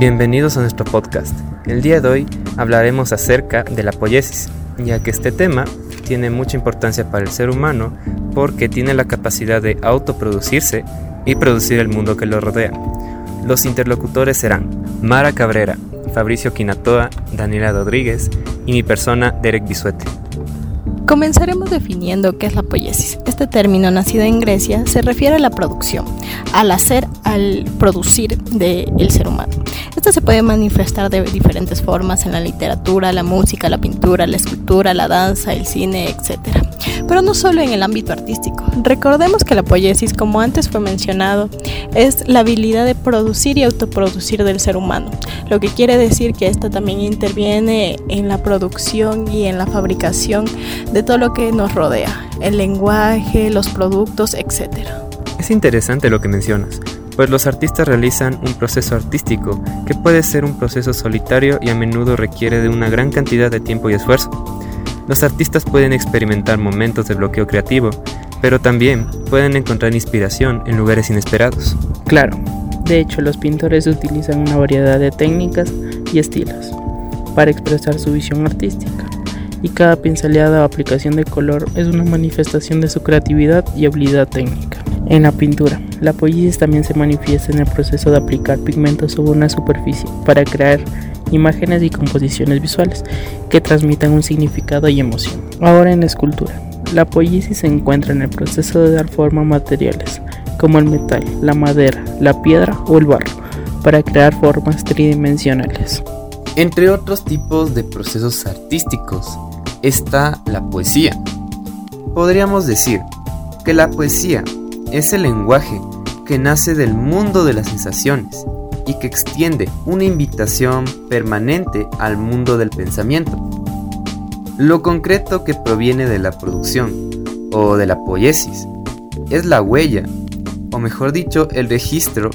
Bienvenidos a nuestro podcast. El día de hoy hablaremos acerca de la poiesis, ya que este tema tiene mucha importancia para el ser humano porque tiene la capacidad de autoproducirse y producir el mundo que lo rodea. Los interlocutores serán Mara Cabrera, Fabricio Quinatoa, Daniela Rodríguez y mi persona Derek Bisuete. Comenzaremos definiendo qué es la poiesis. Este término, nacido en Grecia, se refiere a la producción, al hacer, al producir del ser humano. Esta se puede manifestar de diferentes formas en la literatura, la música, la pintura, la escultura, la danza, el cine, etc. Pero no solo en el ámbito artístico. Recordemos que la poiesis, como antes fue mencionado, es la habilidad de producir y autoproducir del ser humano, lo que quiere decir que esta también interviene en la producción y en la fabricación de todo lo que nos rodea, el lenguaje, los productos, etc. Es interesante lo que mencionas, pues los artistas realizan un proceso artístico que puede ser un proceso solitario y a menudo requiere de una gran cantidad de tiempo y esfuerzo. Los artistas pueden experimentar momentos de bloqueo creativo, pero también pueden encontrar inspiración en lugares inesperados. Claro, de hecho los pintores utilizan una variedad de técnicas y estilos para expresar su visión artística y cada pinceleada o aplicación de color es una manifestación de su creatividad y habilidad técnica. En la pintura, la poiesis también se manifiesta en el proceso de aplicar pigmentos sobre una superficie para crear imágenes y composiciones visuales que transmitan un significado y emoción. Ahora en la escultura, la poiesis se encuentra en el proceso de dar forma a materiales como el metal, la madera, la piedra o el barro para crear formas tridimensionales. Entre otros tipos de procesos artísticos está la poesía. Podríamos decir que la poesía es el lenguaje que nace del mundo de las sensaciones y que extiende una invitación permanente al mundo del pensamiento. Lo concreto que proviene de la producción o de la poiesis es la huella, o mejor dicho, el registro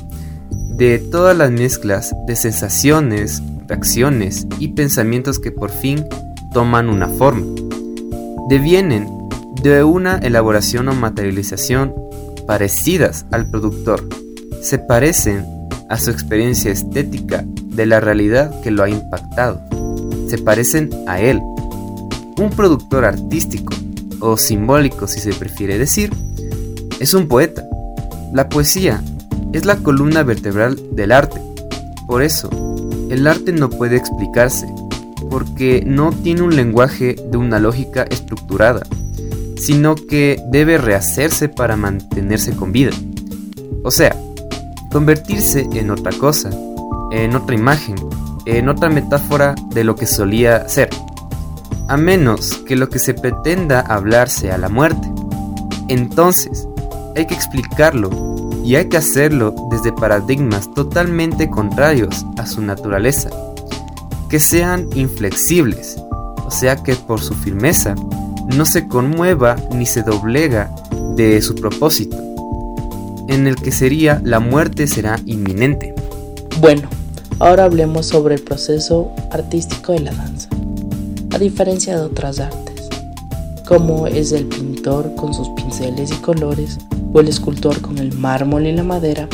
de todas las mezclas de sensaciones, reacciones y pensamientos que por fin toman una forma. Devienen de una elaboración o materialización parecidas al productor. Se parecen a su experiencia estética de la realidad que lo ha impactado. Se parecen a él. Un productor artístico, o simbólico si se prefiere decir, es un poeta. La poesía es la columna vertebral del arte. Por eso, el arte no puede explicarse porque no tiene un lenguaje de una lógica estructurada, sino que debe rehacerse para mantenerse con vida. O sea, convertirse en otra cosa, en otra imagen, en otra metáfora de lo que solía ser, a menos que lo que se pretenda hablar sea la muerte. Entonces, hay que explicarlo y hay que hacerlo desde paradigmas totalmente contrarios a su naturaleza que sean inflexibles, o sea que por su firmeza no se conmueva ni se doblega de su propósito, en el que sería la muerte será inminente. Bueno, ahora hablemos sobre el proceso artístico de la danza. A diferencia de otras artes, como es el pintor con sus pinceles y colores, o el escultor con el mármol y la madera,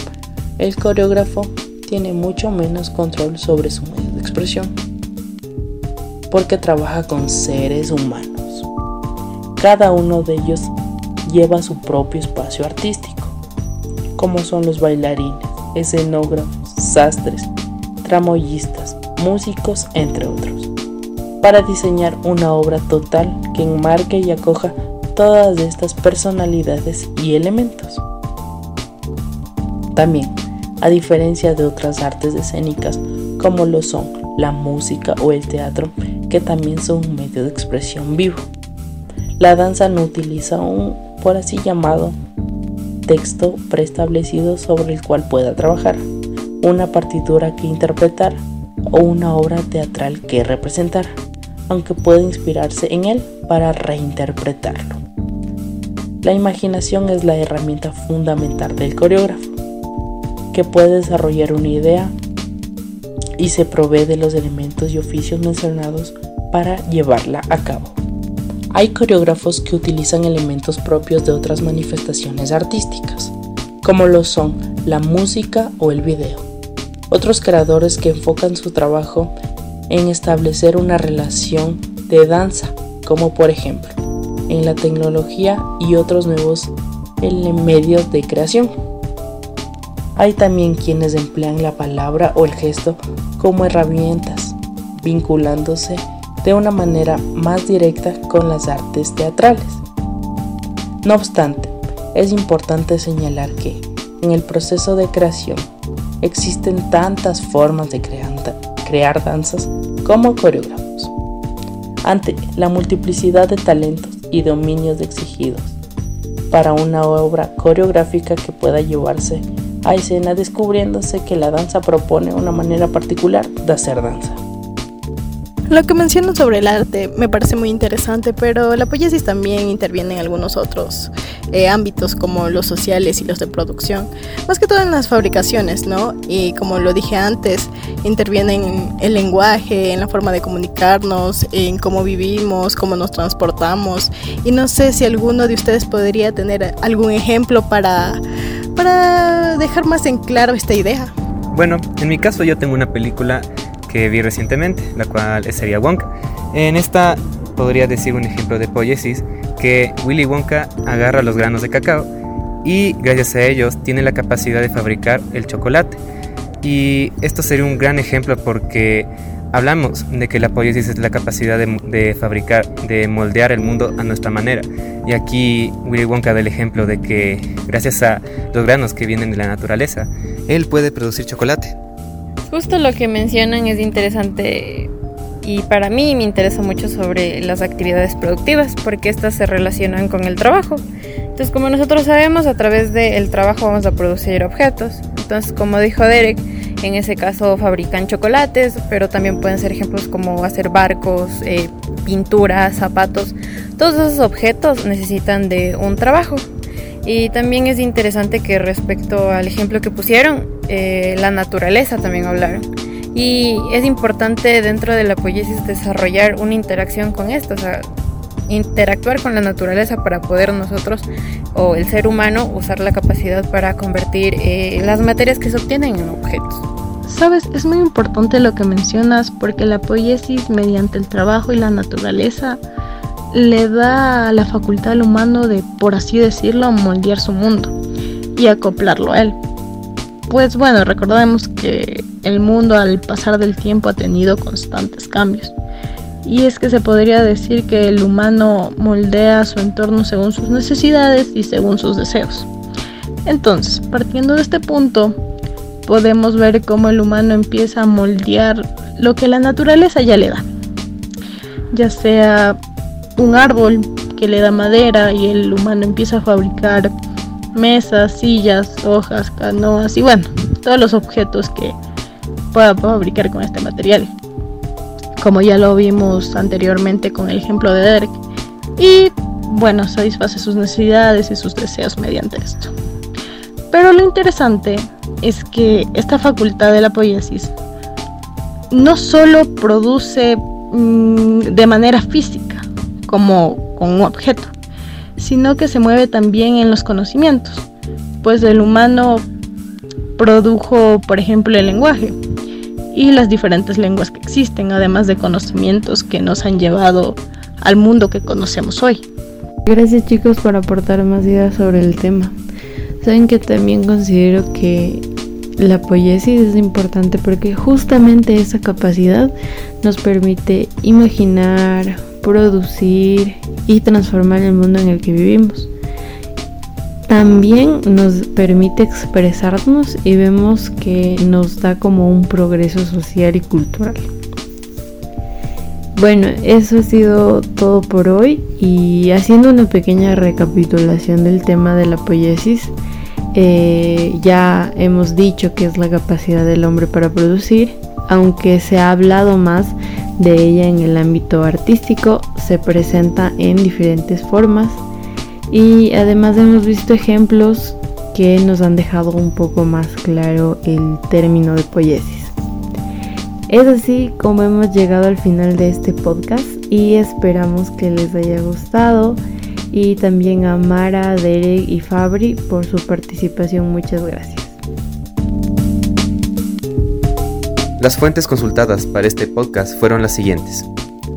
el coreógrafo tiene mucho menos control sobre su medio de expresión, porque trabaja con seres humanos. Cada uno de ellos lleva su propio espacio artístico, como son los bailarines, escenógrafos, sastres, tramoyistas, músicos, entre otros, para diseñar una obra total que enmarque y acoja todas estas personalidades y elementos. También a diferencia de otras artes escénicas como lo son la música o el teatro, que también son un medio de expresión vivo. La danza no utiliza un, por así llamado, texto preestablecido sobre el cual pueda trabajar, una partitura que interpretar o una obra teatral que representar, aunque puede inspirarse en él para reinterpretarlo. La imaginación es la herramienta fundamental del coreógrafo que puede desarrollar una idea y se provee de los elementos y oficios mencionados para llevarla a cabo. Hay coreógrafos que utilizan elementos propios de otras manifestaciones artísticas, como lo son la música o el video. Otros creadores que enfocan su trabajo en establecer una relación de danza, como por ejemplo en la tecnología y otros nuevos medios de creación. Hay también quienes emplean la palabra o el gesto como herramientas, vinculándose de una manera más directa con las artes teatrales. No obstante, es importante señalar que en el proceso de creación existen tantas formas de crear, danzas como coreógrafos. Ante la multiplicidad de talentos y dominios exigidos para una obra coreográfica que pueda llevarse a escena descubriéndose que la danza propone una manera particular de hacer danza. Lo que mencionas sobre el arte me parece muy interesante, pero la poiesis también interviene en algunos otros eh, ámbitos como los sociales y los de producción, más que todo en las fabricaciones, ¿no? Y como lo dije antes, interviene en el lenguaje, en la forma de comunicarnos, en cómo vivimos, cómo nos transportamos. Y no sé si alguno de ustedes podría tener algún ejemplo para, para dejar más en claro esta idea. Bueno, en mi caso yo tengo una película que vi recientemente, la cual sería Wonka. En esta podría decir un ejemplo de poiesis que Willy Wonka agarra los granos de cacao y gracias a ellos tiene la capacidad de fabricar el chocolate. Y esto sería un gran ejemplo porque hablamos de que la poiesis es la capacidad de, de, fabricar, de moldear el mundo a nuestra manera. Y aquí Willy Wonka da el ejemplo de que gracias a los granos que vienen de la naturaleza, él puede producir chocolate. Justo lo que mencionan es interesante y para mí me interesa mucho sobre las actividades productivas porque estas se relacionan con el trabajo. Entonces, como nosotros sabemos, a través del trabajo vamos a producir objetos. Entonces, como dijo Derek, en ese caso fabrican chocolates, pero también pueden ser ejemplos como hacer barcos, eh, pinturas, zapatos. Todos esos objetos necesitan de un trabajo. Y también es interesante que respecto al ejemplo que pusieron, eh, la naturaleza también hablaron. Y es importante dentro de la poiesis desarrollar una interacción con esto, o sea, interactuar con la naturaleza para poder nosotros o el ser humano usar la capacidad para convertir eh, las materias que se obtienen en objetos. Sabes, es muy importante lo que mencionas porque la poiesis mediante el trabajo y la naturaleza le da la facultad al humano de, por así decirlo, moldear su mundo y acoplarlo a él. Pues bueno, recordemos que el mundo al pasar del tiempo ha tenido constantes cambios. Y es que se podría decir que el humano moldea su entorno según sus necesidades y según sus deseos. Entonces, partiendo de este punto, podemos ver cómo el humano empieza a moldear lo que la naturaleza ya le da. Ya sea un árbol que le da madera y el humano empieza a fabricar mesas, sillas, hojas, canoas y bueno, todos los objetos que pueda fabricar con este material. Como ya lo vimos anteriormente con el ejemplo de Derek. Y bueno, satisface sus necesidades y sus deseos mediante esto. Pero lo interesante es que esta facultad de la poiesis no solo produce mm, de manera física, como con un objeto, sino que se mueve también en los conocimientos, pues el humano produjo, por ejemplo, el lenguaje y las diferentes lenguas que existen, además de conocimientos que nos han llevado al mundo que conocemos hoy. Gracias chicos por aportar más ideas sobre el tema. Saben que también considero que la poiesis es importante porque justamente esa capacidad nos permite imaginar, producir y transformar el mundo en el que vivimos. También nos permite expresarnos y vemos que nos da como un progreso social y cultural. Bueno, eso ha sido todo por hoy y haciendo una pequeña recapitulación del tema de la poiesis, eh, ya hemos dicho que es la capacidad del hombre para producir, aunque se ha hablado más de ella en el ámbito artístico se presenta en diferentes formas y además hemos visto ejemplos que nos han dejado un poco más claro el término de poiesis. Es así como hemos llegado al final de este podcast y esperamos que les haya gustado y también a Mara, Derek y Fabri por su participación. Muchas gracias. Las fuentes consultadas para este podcast fueron las siguientes.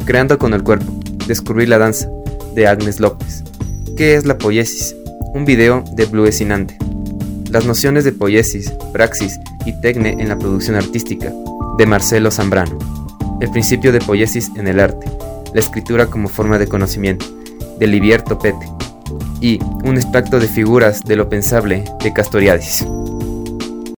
Creando con el cuerpo, descubrir la danza, de Agnes López. ¿Qué es la poiesis? Un video de Blue Esinante. Las nociones de poiesis, praxis y tecne en la producción artística, de Marcelo Zambrano. El principio de poiesis en el arte, la escritura como forma de conocimiento, de Livier Topete. Y un extracto de figuras de lo pensable de Castoriadis.